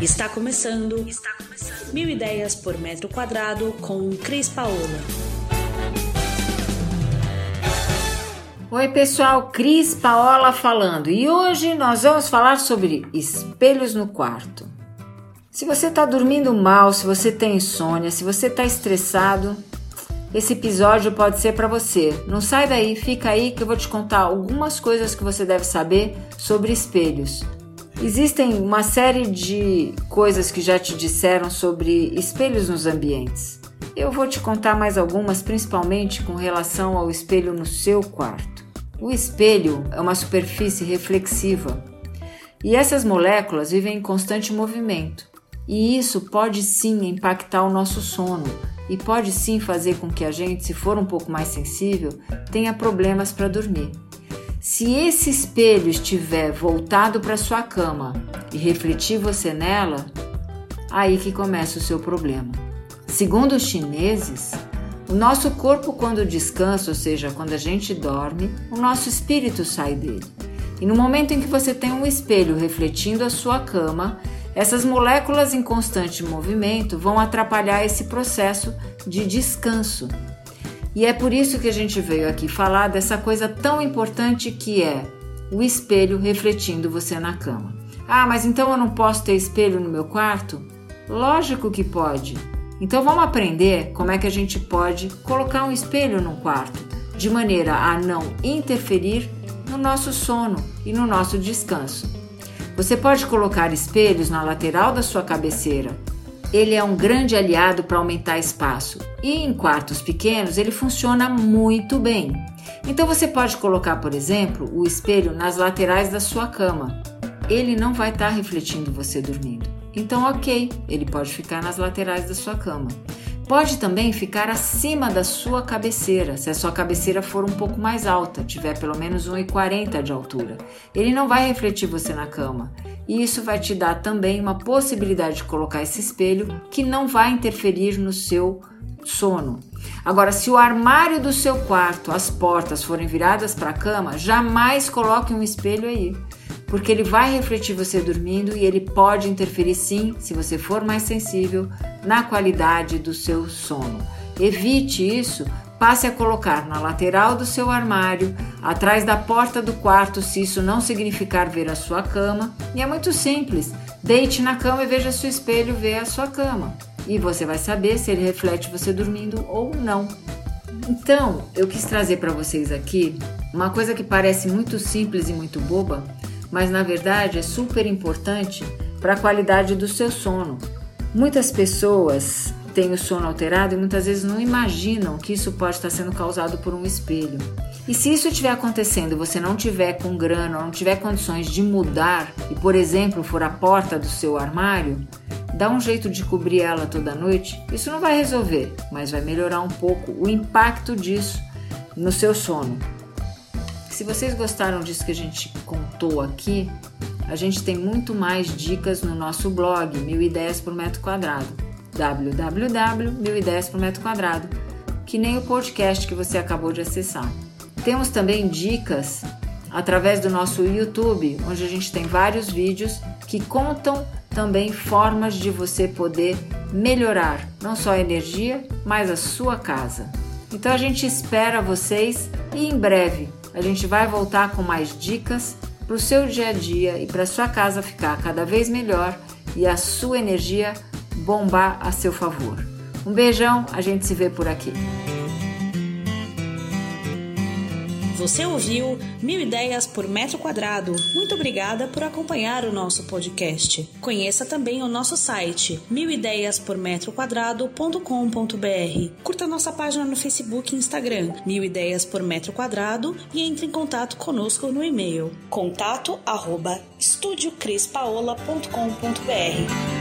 Está começando. Está começando. Mil ideias por metro quadrado com Cris Paola. Oi, pessoal, Cris Paola falando. E hoje nós vamos falar sobre espelhos no quarto. Se você está dormindo mal, se você tem insônia, se você está estressado, esse episódio pode ser para você. Não sai daí, fica aí que eu vou te contar algumas coisas que você deve saber sobre espelhos. Existem uma série de coisas que já te disseram sobre espelhos nos ambientes. Eu vou te contar mais algumas, principalmente com relação ao espelho no seu quarto. O espelho é uma superfície reflexiva e essas moléculas vivem em constante movimento. E isso pode sim impactar o nosso sono e pode sim fazer com que a gente, se for um pouco mais sensível, tenha problemas para dormir. Se esse espelho estiver voltado para sua cama e refletir você nela, aí que começa o seu problema. Segundo os chineses, o nosso corpo quando descansa, ou seja, quando a gente dorme, o nosso espírito sai dele. E no momento em que você tem um espelho refletindo a sua cama, essas moléculas em constante movimento vão atrapalhar esse processo de descanso. E é por isso que a gente veio aqui falar dessa coisa tão importante que é o espelho refletindo você na cama. Ah, mas então eu não posso ter espelho no meu quarto? Lógico que pode. Então vamos aprender como é que a gente pode colocar um espelho no quarto, de maneira a não interferir no nosso sono e no nosso descanso. Você pode colocar espelhos na lateral da sua cabeceira, ele é um grande aliado para aumentar espaço e em quartos pequenos ele funciona muito bem. Então você pode colocar, por exemplo, o espelho nas laterais da sua cama. Ele não vai estar tá refletindo você dormindo. Então, ok, ele pode ficar nas laterais da sua cama. Pode também ficar acima da sua cabeceira, se a sua cabeceira for um pouco mais alta, tiver pelo menos 1,40 de altura. Ele não vai refletir você na cama. E isso vai te dar também uma possibilidade de colocar esse espelho que não vai interferir no seu sono. Agora, se o armário do seu quarto, as portas forem viradas para a cama, jamais coloque um espelho aí porque ele vai refletir você dormindo e ele pode interferir sim, se você for mais sensível, na qualidade do seu sono. Evite isso, passe a colocar na lateral do seu armário, atrás da porta do quarto, se isso não significar ver a sua cama. E é muito simples: deite na cama e veja se o espelho vê a sua cama. E você vai saber se ele reflete você dormindo ou não. Então, eu quis trazer para vocês aqui uma coisa que parece muito simples e muito boba, mas na verdade é super importante para a qualidade do seu sono. Muitas pessoas têm o sono alterado e muitas vezes não imaginam que isso pode estar sendo causado por um espelho. E se isso estiver acontecendo você não tiver com grana não tiver condições de mudar e, por exemplo, for a porta do seu armário, dá um jeito de cobrir ela toda noite. Isso não vai resolver, mas vai melhorar um pouco o impacto disso no seu sono. Se vocês gostaram disso que a gente contou aqui, a gente tem muito mais dicas no nosso blog Mil Ideias por Metro Quadrado www.milideias por metro quadrado, que nem o podcast que você acabou de acessar. Temos também dicas através do nosso YouTube, onde a gente tem vários vídeos que contam também formas de você poder melhorar não só a energia, mas a sua casa. Então a gente espera vocês e em breve a gente vai voltar com mais dicas para o seu dia a dia e para sua casa ficar cada vez melhor e a sua energia bombar a seu favor. Um beijão, a gente se vê por aqui. Você ouviu Mil Ideias por Metro Quadrado. Muito obrigada por acompanhar o nosso podcast. Conheça também o nosso site milideiaspormetroquadrado.com.br. Curta nossa página no Facebook e Instagram, Mil Ideias por Metro Quadrado e entre em contato conosco no e-mail contato arroba estudiocrispaola.com.br.